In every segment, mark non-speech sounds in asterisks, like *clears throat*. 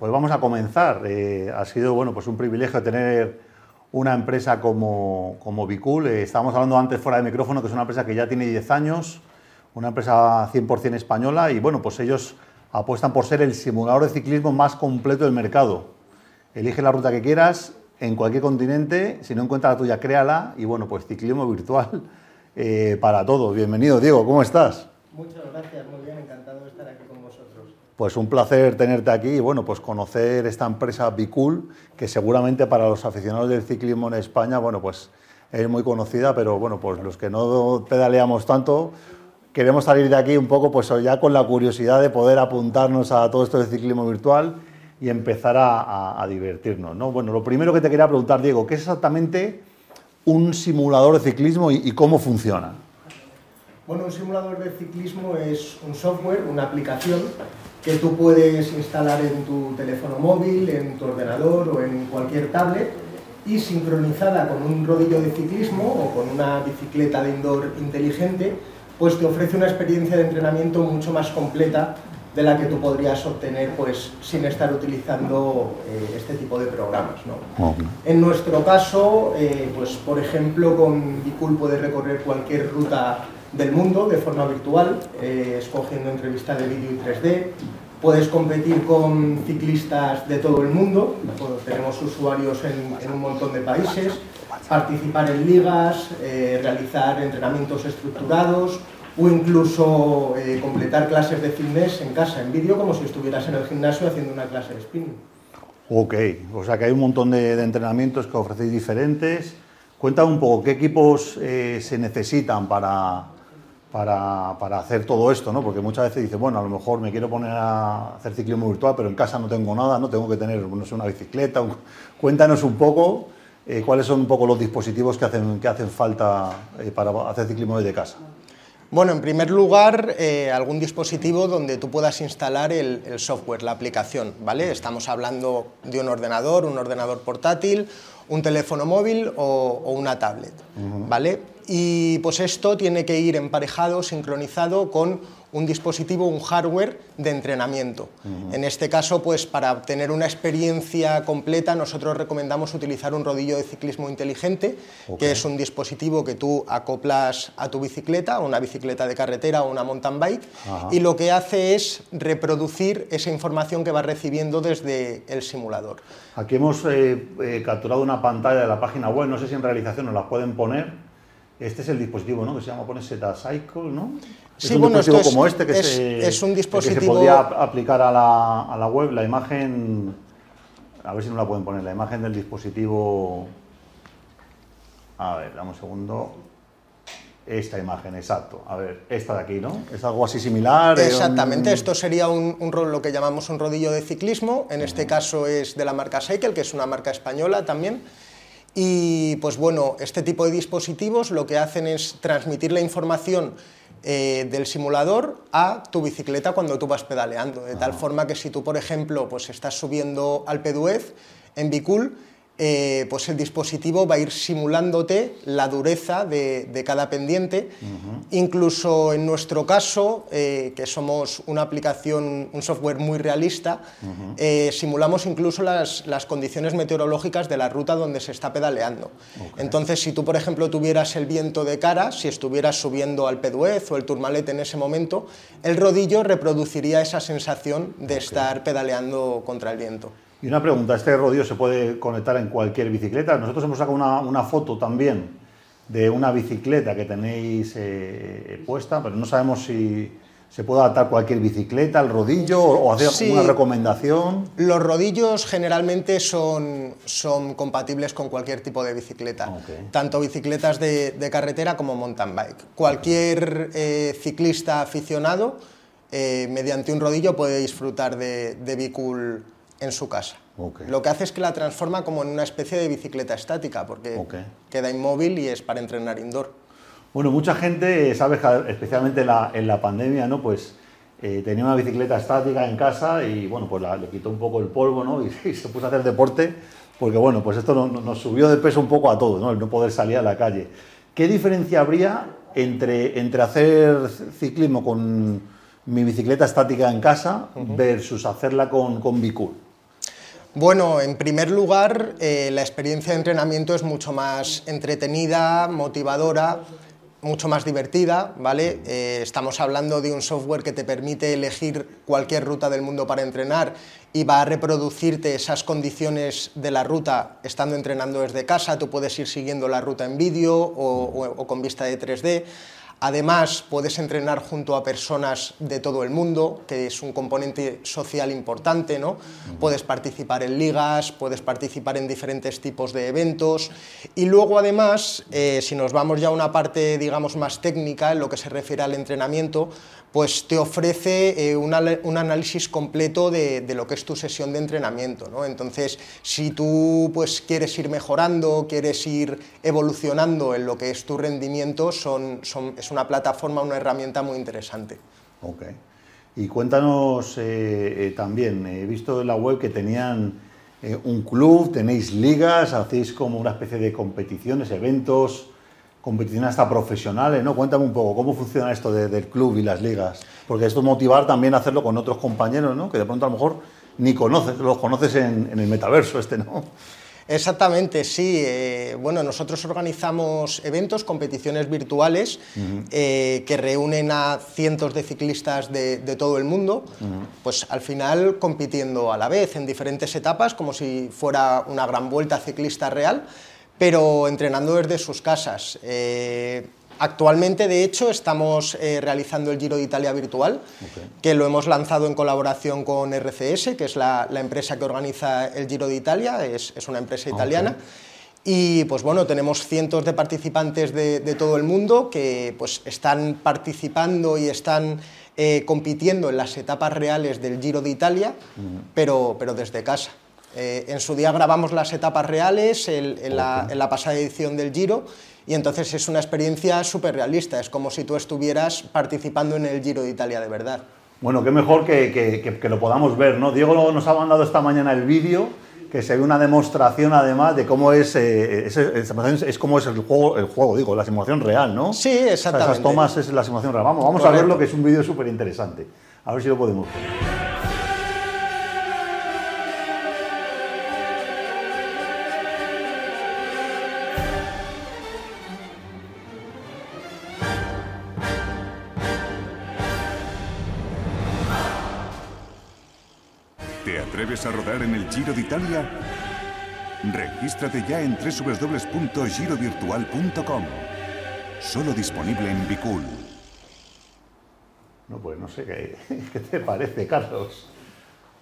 pues vamos a comenzar. Eh, ha sido bueno, pues un privilegio tener una empresa como, como. Eh, estábamos hablando antes fuera de micrófono que es una empresa que ya tiene 10 años, una empresa 100% española y bueno, pues ellos apuestan por ser el simulador de ciclismo más completo del mercado. Elige la ruta que quieras en cualquier continente, si no encuentras la tuya, créala y bueno, pues ciclismo virtual eh, para todos. Bienvenido, Diego, ¿cómo estás? Muchas gracias, muy bien, encantado de estar aquí. Pues un placer tenerte aquí y bueno, pues conocer esta empresa Bicool, que seguramente para los aficionados del ciclismo en España, bueno, pues es muy conocida, pero bueno, pues los que no pedaleamos tanto, queremos salir de aquí un poco pues ya con la curiosidad de poder apuntarnos a todo esto de ciclismo virtual y empezar a, divertirnos. ¿no? Bueno, lo primero que te quería preguntar, Diego, ¿qué es exactamente un simulador de ciclismo y cómo funciona? Bueno, un simulador de ciclismo es un software, una aplicación que tú puedes instalar en tu teléfono móvil, en tu ordenador o en cualquier tablet y sincronizada con un rodillo de ciclismo o con una bicicleta de indoor inteligente, pues te ofrece una experiencia de entrenamiento mucho más completa de la que tú podrías obtener pues, sin estar utilizando eh, este tipo de programas. ¿no? En nuestro caso, eh, pues, por ejemplo, con Bicool puedes recorrer cualquier ruta del mundo de forma virtual, eh, escogiendo entrevistas de vídeo y 3D. Puedes competir con ciclistas de todo el mundo, tenemos usuarios en, un montón de países, participar en ligas, eh, realizar entrenamientos estructurados o incluso eh, completar clases de fitness en casa, en vídeo, como si estuvieras en el gimnasio haciendo una clase de spinning. Ok, o sea que hay un montón de, de entrenamientos que ofrecéis diferentes. Cuéntame un poco, ¿qué equipos se necesitan para, para, para, hacer todo esto, ¿no? Porque muchas veces dices, bueno, a lo mejor me quiero poner a hacer ciclismo virtual, pero en casa no tengo nada, no tengo que tener, no sé, una bicicleta. Cuéntanos un poco eh, cuáles son un poco los dispositivos que hacen, que hacen falta eh, para hacer ciclismo desde casa. Bueno, en primer lugar, eh, algún dispositivo donde tú puedas instalar el, el, software, la aplicación, ¿vale? Estamos hablando de un ordenador, un ordenador portátil, un teléfono móvil o, o una tablet, ¿vale? y pues esto tiene que ir emparejado, sincronizado con un dispositivo, un hardware de entrenamiento. En este caso, pues para obtener una experiencia completa, nosotros recomendamos utilizar un rodillo de ciclismo inteligente, que es un dispositivo que tú acoplas a tu bicicleta, una bicicleta de carretera o una mountain bike, y lo que hace es reproducir esa información que va recibiendo desde el simulador. Aquí hemos eh, eh, capturado una pantalla de la página web, no sé si en realización nos la pueden poner este es el dispositivo, ¿no? Que se llama pone Cycle, ¿no? Sí, un bueno, dispositivo como este que, se, es un dispositivo... que se podría aplicar a la, a la, web. La imagen, a ver si no la pueden poner, la imagen del dispositivo... A ver, dame un segundo. Esta imagen, exacto. A ver, esta de aquí, ¿no? Es algo así similar. Exactamente, esto sería un, un, lo que llamamos un rodillo de ciclismo. En este caso es de la marca Cycle, que es una marca española también. Y pues bueno, este tipo de dispositivos lo que hacen es transmitir la información eh, del simulador a tu bicicleta cuando tú vas pedaleando, de tal forma que si tú, por ejemplo, pues estás subiendo al Peduez en Bicool, eh, pues el dispositivo va a ir simulándote la dureza de, cada pendiente. Incluso en nuestro caso, eh, que somos una aplicación, un software muy realista, eh, simulamos incluso las, condiciones meteorológicas de la ruta donde se está pedaleando. Entonces, si tú, por ejemplo, tuvieras el viento de cara, si estuvieras subiendo al Peduez o el Tourmalet en ese momento, el rodillo reproduciría esa sensación de estar pedaleando contra el viento. Y una pregunta, ¿este rodillo se puede conectar en cualquier bicicleta? Nosotros hemos sacado una, foto también de una bicicleta que tenéis eh, puesta, pero no sabemos si se puede adaptar cualquier bicicleta al rodillo o hacer una recomendación. Los rodillos generalmente son, son compatibles con cualquier tipo de bicicleta, tanto bicicletas de, carretera como mountain bike. Cualquier eh, ciclista aficionado eh, mediante un rodillo puede disfrutar de, de Bicool en su casa. Lo que hace es que la transforma como en una especie de bicicleta estática, porque queda inmóvil y es para entrenar indoor. Bueno, mucha gente, sabes, especialmente en la pandemia, ¿no? Pues eh, tenía una bicicleta estática en casa y, bueno, pues le quitó un poco el polvo, ¿no? *laughs* Y, se puso a hacer deporte, porque, bueno, pues esto nos subió de peso un poco a todos, ¿no? El no poder salir a la calle. ¿Qué diferencia habría entre, entre hacer ciclismo con mi bicicleta estática en casa versus hacerla con, con Bicool? Bueno, en primer lugar, eh, la experiencia de entrenamiento es mucho más entretenida, motivadora, mucho más divertida, ¿vale? Eh, estamos hablando de un software que te permite elegir cualquier ruta del mundo para entrenar y va a reproducirte esas condiciones de la ruta estando entrenando desde casa, tú puedes ir siguiendo la ruta en vídeo o con vista de 3D. Además, puedes entrenar junto a personas de todo el mundo, que es un componente social importante, ¿no? Puedes participar en ligas, puedes participar en diferentes tipos de eventos y luego además, eh, si nos vamos ya a una parte, digamos, más técnica en lo que se refiere al entrenamiento, pues te ofrece eh, un análisis completo de, lo que es tu sesión de entrenamiento. ¿no? Entonces, si tú pues, quieres ir mejorando, quieres ir evolucionando en lo que es tu rendimiento, son, es una plataforma, una herramienta muy interesante. Ok. Y cuéntanos eh, eh, también, he visto en la web que tenían un club, tenéis ligas, hacéis como una especie de competiciones, eventos competiciones hasta profesionales, ¿no? Cuéntame un poco cómo funciona esto del club y las ligas, porque esto motivar también a hacerlo con otros compañeros, ¿no? Que de pronto a lo mejor ni conoces, los conoces en, el metaverso este, ¿no? Exactamente, sí. Eh, bueno, nosotros organizamos eventos, competiciones virtuales eh, que reúnen a cientos de ciclistas de, todo el mundo, pues al final compitiendo a la vez en diferentes etapas, como si fuera una gran vuelta ciclista real pero entrenando desde sus casas. Eh, actualmente, de hecho, estamos eh, realizando el Giro de Italia virtual, que lo hemos lanzado en colaboración con RCS, que es la, empresa que organiza el Giro de Italia, es, una empresa italiana. Y pues bueno, tenemos cientos de participantes de, todo el mundo que pues están participando y están eh, compitiendo en las etapas reales del Giro de Italia, pero, pero desde casa. Eh, en su día grabamos las etapas reales en, la, pasada edición del Giro y entonces es una experiencia súper realista, es como si tú estuvieras participando en el Giro de Italia de verdad. Bueno, qué mejor que, lo podamos ver, ¿no? Diego nos ha mandado esta mañana el vídeo que se ve una demostración además de cómo es, eh, es, es, cómo es el juego, el juego, digo, la simulación real, ¿no? Sí, exactamente. esas tomas es la simulación real. Vamos, vamos a verlo, que es un vídeo súper interesante. A ver si lo podemos ver. A rodar en el Giro de Italia? Regístrate ya en www.girovirtual.com. Solo disponible en Bicool. No, pues no sé qué *laughs* te parece, Carlos.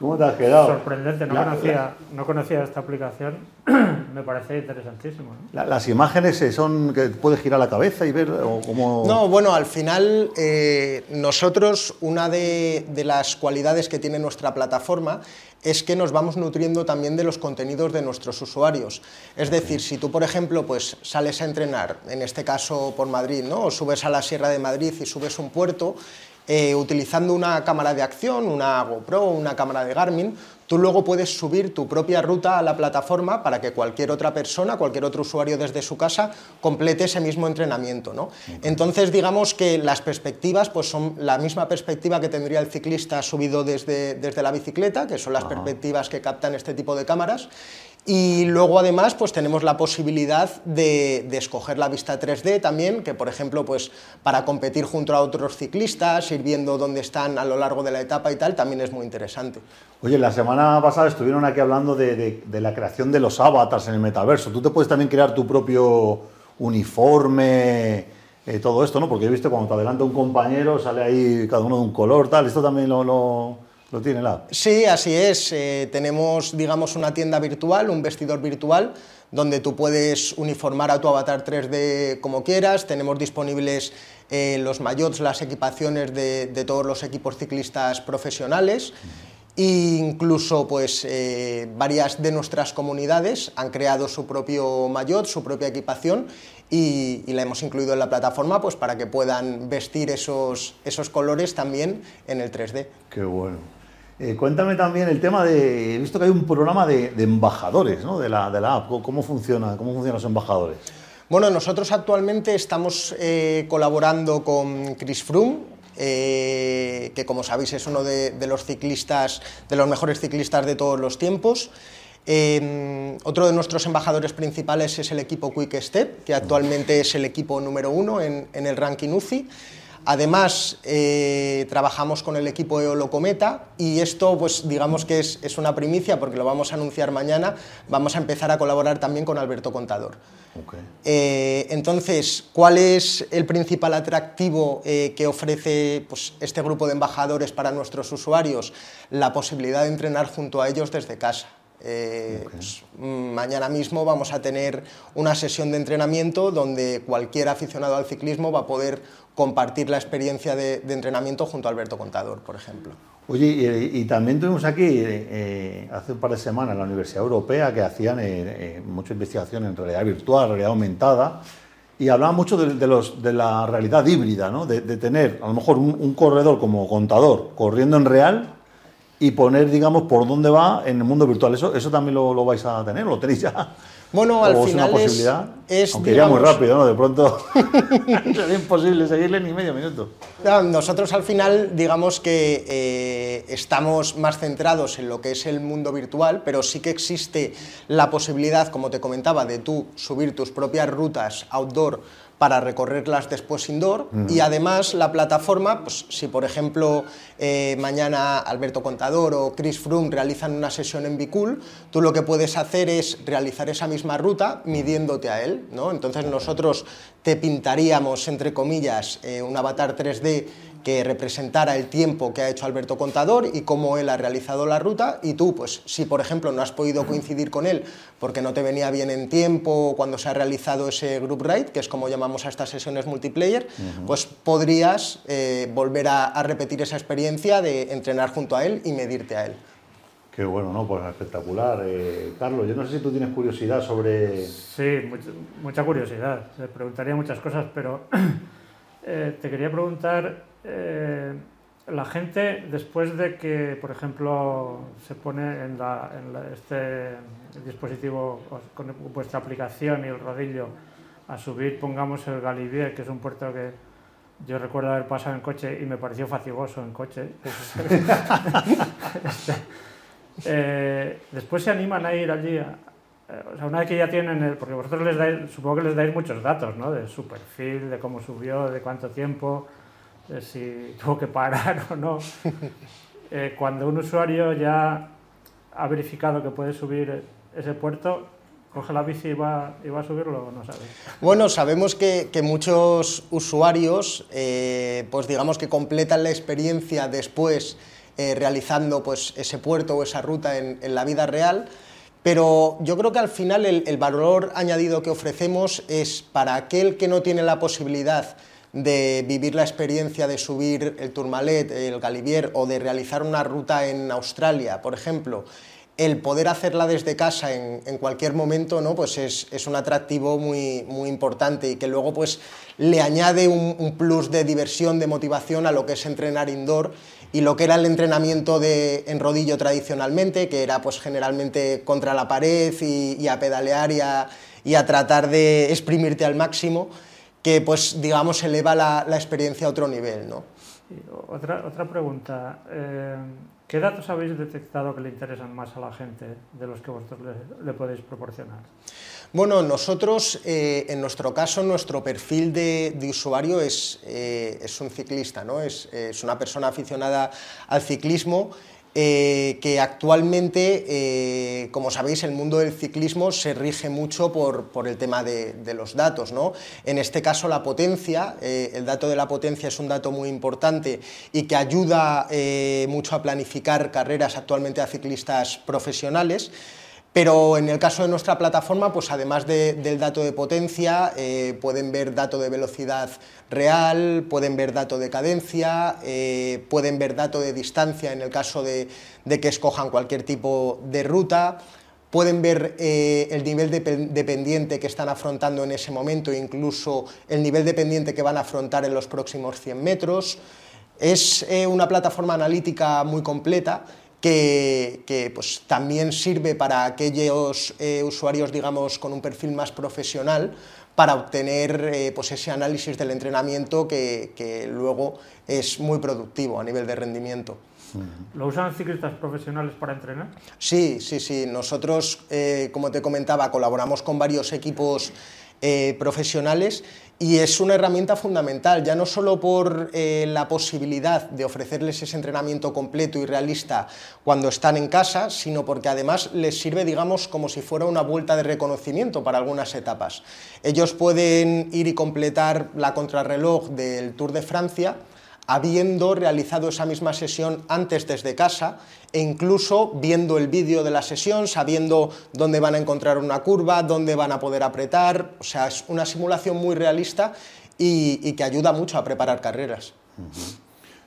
¿Cómo te has quedado? Sorprendente, no, conocía, no conocía esta aplicación, *clears throat* me parece interesantísimo. las imágenes son que puedes girar la cabeza y ver cómo... No, bueno, al final eh, nosotros una de, de, las cualidades que tiene nuestra plataforma es que nos vamos nutriendo también de los contenidos de nuestros usuarios. Es decir, si tú, por ejemplo, pues sales a entrenar, en este caso por Madrid, ¿no? o subes a la Sierra de Madrid y subes un puerto, eh, utilizando una cámara de acción, una GoPro, una cámara de Garmin, tú luego puedes subir tu propia ruta a la plataforma para que cualquier otra persona, cualquier otro usuario desde su casa complete ese mismo entrenamiento. ¿no? Entonces, digamos que las perspectivas pues son la misma perspectiva que tendría el ciclista subido desde, desde la bicicleta, que son las perspectivas que captan este tipo de cámaras, y luego además pues tenemos la posibilidad de, escoger la vista 3D también, que por ejemplo pues para competir junto a otros ciclistas, ir viendo dónde están a lo largo de la etapa y tal, también es muy interesante. Oye, la semana pasada estuvieron aquí hablando de, la creación de los avatars en el metaverso. Tú te puedes también crear tu propio uniforme, eh, todo esto, ¿no? Porque he cuando te adelanta un compañero, sale ahí cada uno de un color, tal. Esto también ¿Lo tiene la Sí, así es. Eh, tenemos, digamos, una tienda virtual, un vestidor virtual, donde tú puedes uniformar a tu avatar 3D como quieras. Tenemos disponibles eh, los maillots, las equipaciones de, todos los equipos ciclistas profesionales. E incluso pues, eh, varias de nuestras comunidades han creado su propio maillot, su propia equipación y, y, la hemos incluido en la plataforma pues, para que puedan vestir esos, esos colores también en el 3D. Qué bueno. Eh, cuéntame también el tema de. He visto que hay un programa de, embajadores ¿no? de, la, app. ¿Cómo funciona? ¿Cómo funcionan los embajadores? Bueno, nosotros actualmente estamos eh, colaborando con Chris Froome. eh, que como sabéis es uno de, los ciclistas, de los mejores ciclistas de todos los tiempos. Em, otro de nuestros embajadores principales es el equipo Quick Step, que actualmente es el equipo número uno en, en el ranking UCI. Además, eh, trabajamos con el equipo Eolo Cometa y esto, pues digamos que es, una primicia porque lo vamos a anunciar mañana. Vamos a empezar a colaborar también con Alberto Contador. Eh, entonces, ¿cuál es el principal atractivo eh, que ofrece pues, este grupo de embajadores para nuestros usuarios? La posibilidad de entrenar junto a ellos desde casa. Pues, mañana mismo vamos a tener una sesión de entrenamiento donde cualquier aficionado al ciclismo va a poder compartir la experiencia de, entrenamiento junto a Alberto Contador, por ejemplo. Oye, y, también tuvimos aquí eh, hace un par de semanas la Universidad Europea que hacían eh, eh, mucha investigación en realidad virtual, realidad aumentada, y hablaban mucho de, los, de la realidad híbrida, ¿no? de, tener a lo mejor un, corredor como contador corriendo en real y poner, digamos, por dónde va en el mundo virtual. ¿Eso, eso también lo, lo vais a tener? ¿Lo tenéis ya? Bueno, al final es, una es, Aunque ya muy rápido, ¿no? De pronto *laughs* sería imposible seguirle ni medio minuto. nosotros al final, digamos que eh, estamos más centrados en lo que es el mundo virtual, pero sí que existe la posibilidad, como te comentaba, de tú subir tus propias rutas outdoor para recorrerlas después indoor. Y además la plataforma, pues si por ejemplo eh, mañana Alberto Contador o Chris Froome realizan una sesión en Bicool, tú lo que puedes hacer es realizar esa misma ruta midiéndote a él, ¿no? Entonces nosotros te pintaríamos, entre comillas, eh, un avatar 3D que representara el tiempo que ha hecho Alberto Contador y cómo él ha realizado la ruta y tú, pues si por ejemplo no has podido coincidir con él porque no te venía bien en tiempo cuando se ha realizado ese group ride, que es como llamamos a estas sesiones multiplayer, pues podrías eh, volver a, repetir esa experiencia de entrenar junto a él y medirte a él. Qué bueno, ¿no? Pues espectacular. Eh, Carlos, yo no sé si tú tienes curiosidad sobre... Sí, mucha, curiosidad. Te preguntaría muchas cosas, pero *clears throat* eh, te quería preguntar eh, la gente, después de que, por ejemplo, se pone en, este dispositivo con vuestra aplicación y el rodillo a subir, pongamos el Galibier, que es un puerto que yo recuerdo haber pasado en coche y me pareció fatigoso en coche. *laughs* Este, eh, después se animan a ir allí, o sea, una vez que ya tienen, el, porque vosotros les dais, supongo que les dais muchos datos, ¿no? De su perfil, de cómo subió, de cuánto tiempo si *laughs* tuvo que parar o no. *laughs* Eh, cuando un usuario ya ha verificado que puede subir ese puerto, coge la bici y va, y va a subirlo o no sabe? Bueno, sabemos que, que muchos usuarios, eh, pues digamos que completan la experiencia después eh, realizando pues, ese puerto o esa ruta en, en, la vida real, pero yo creo que al final el, valor añadido que ofrecemos es para aquel que no tiene la posibilidad de vivir la experiencia de subir el Tourmalet, el Galibier o de realizar una ruta en Australia, por ejemplo, el poder hacerla desde casa en, cualquier momento, ¿no? pues es, un atractivo muy, muy importante y que luego pues, le añade un, plus de diversión, de motivación a lo que es entrenar indoor y lo que era el entrenamiento de, en rodillo tradicionalmente, que era pues, generalmente contra la pared y, a pedalear y a, y a tratar de exprimirte al máximo que pues digamos eleva la, la experiencia a otro nivel. ¿no? otra, otra pregunta, eh, ¿qué datos habéis detectado que le interesan más a la gente de los que vosotros le, podéis proporcionar? Bueno, nosotros, eh, en nuestro caso, nuestro perfil de, de usuario es, eh, es, un ciclista, ¿no? es, es una persona aficionada al ciclismo eh, que actualmente, como sabéis, el mundo del ciclismo se rige mucho por, el tema de, los datos. ¿no? En este caso, la potencia, el dato de la potencia es un dato muy importante y que ayuda mucho a planificar carreras actualmente a ciclistas profesionales. Pero en el caso de nuestra plataforma, pues además del dato de potencia, eh, pueden ver dato de velocidad real, pueden ver dato de cadencia, eh, pueden ver dato de distancia en el caso de, que escojan cualquier tipo de ruta, pueden ver eh, el nivel de, pendiente que están afrontando en ese momento, incluso el nivel de pendiente que van a afrontar en los próximos 100 metros. Es una plataforma analítica muy completa que, pues, también sirve para aquellos eh, usuarios, digamos, con un perfil más profesional, para obtener eh, pues ese análisis del entrenamiento que, que, luego es muy productivo a nivel de rendimiento. ¿Lo usan ciclistas profesionales para entrenar? Sí, sí, sí. Nosotros, eh, como te comentaba, colaboramos con varios equipos eh, profesionales y es una herramienta fundamental, ya no solo por eh, la posibilidad de ofrecerles ese entrenamiento completo y realista cuando están en casa, sino porque además les sirve, digamos, como si fuera una vuelta de reconocimiento para algunas etapas. Ellos pueden ir y completar la contrarreloj del Tour de Francia habiendo realizado esa misma sesión antes desde casa e incluso viendo el vídeo de la sesión, sabiendo dónde van a encontrar una curva, dónde van a poder apretar. O sea, es una simulación muy realista y, que ayuda mucho a preparar carreras.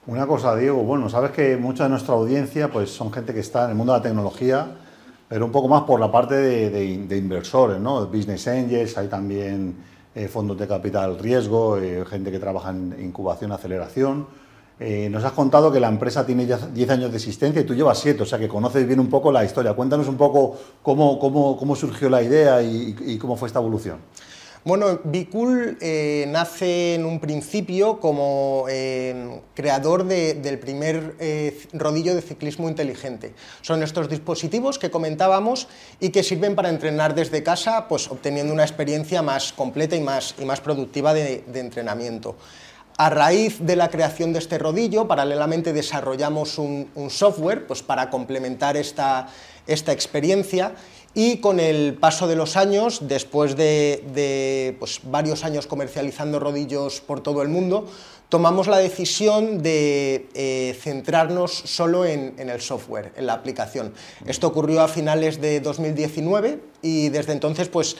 Una cosa, Diego, bueno, sabes que mucha de nuestra audiencia pues, son gente que está en el mundo de la tecnología, pero un poco más por la parte de, inversores, ¿no? Business angels, hay también eh, fondos de capital riesgo, eh, gente que trabaja en incubación, aceleración. Eh, nos has contado que la empresa tiene 10 años de existencia y tú llevas 7, o sea que conoces bien un poco la historia. Cuéntanos un poco cómo, cómo, cómo surgió la idea y cómo fue esta evolución. Bueno, Bicool eh, nace en un principio como eh, creador del primer eh, rodillo de ciclismo inteligente. Son estos dispositivos que comentábamos y que sirven para entrenar desde casa, pues obteniendo una experiencia más completa y más, y más productiva de, entrenamiento. A raíz de la creación de este rodillo, paralelamente desarrollamos un, software pues, para complementar esta, esta experiencia y con el paso de los años, después de, pues, varios años comercializando rodillos por todo el mundo, tomamos la decisión de eh, centrarnos solo en, el software, en la aplicación. Esto ocurrió a finales de 2019 y desde entonces, pues,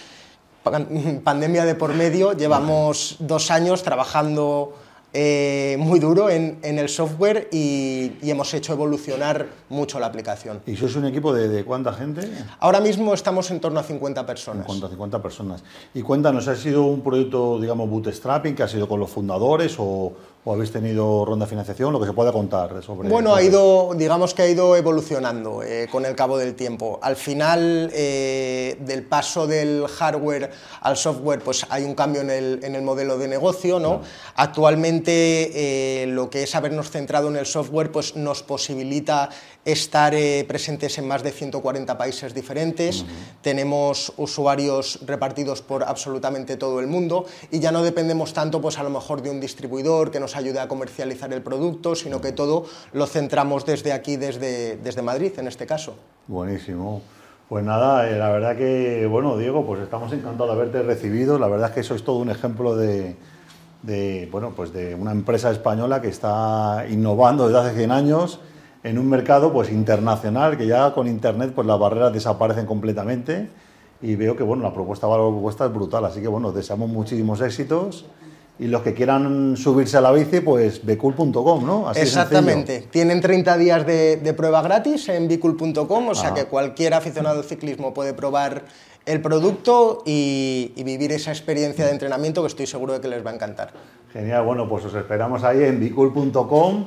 *laughs* pandemia de por medio, llevamos dos años trabajando eh, muy duro en, el software y, hemos hecho evolucionar mucho la aplicación. ¿Y sois un equipo de, cuánta gente? Ahora mismo estamos en torno a 50 personas. En 50 personas. Y cuéntanos, ¿ha sido un proyecto, digamos, bootstrapping, que ha sido con los fundadores o, o habéis tenido ronda de financiación, lo que se pueda contar sobre Bueno, ha ido, digamos que ha ido evolucionando eh, con el cabo del tiempo. Al final eh, del paso del hardware al software, pues hay un cambio en el, en el modelo de negocio, ¿no? Actualmente eh, lo que es habernos centrado en el software, pues nos posibilita estar presentes en más de 140 países diferentes, tenemos usuarios repartidos por absolutamente todo el mundo y ya no dependemos tanto, pues a lo mejor de un distribuidor que nos ayude a comercializar el producto, sino que todo lo centramos desde aquí, desde, desde Madrid en este caso. Buenísimo. Pues nada, eh, la verdad que, bueno, Diego, pues estamos encantados de haberte recibido. La verdad es que sois todo un ejemplo de, de, bueno, pues de una empresa española que está innovando desde hace 100 años en un mercado pues internacional que ya con internet pues las barreras desaparecen completamente y veo que bueno la propuesta valor propuesta es brutal así que bueno deseamos muchísimos éxitos y los que quieran subirse a la bici, pues becool.com, ¿no? Exactamente. Tienen 30 días de, prueba gratis en becool.com, o sea ah. que cualquier aficionado al ciclismo puede probar el producto y, vivir esa experiencia de entrenamiento que estoy seguro de que les va a encantar. Genial, bueno, pues os esperamos ahí en becool.com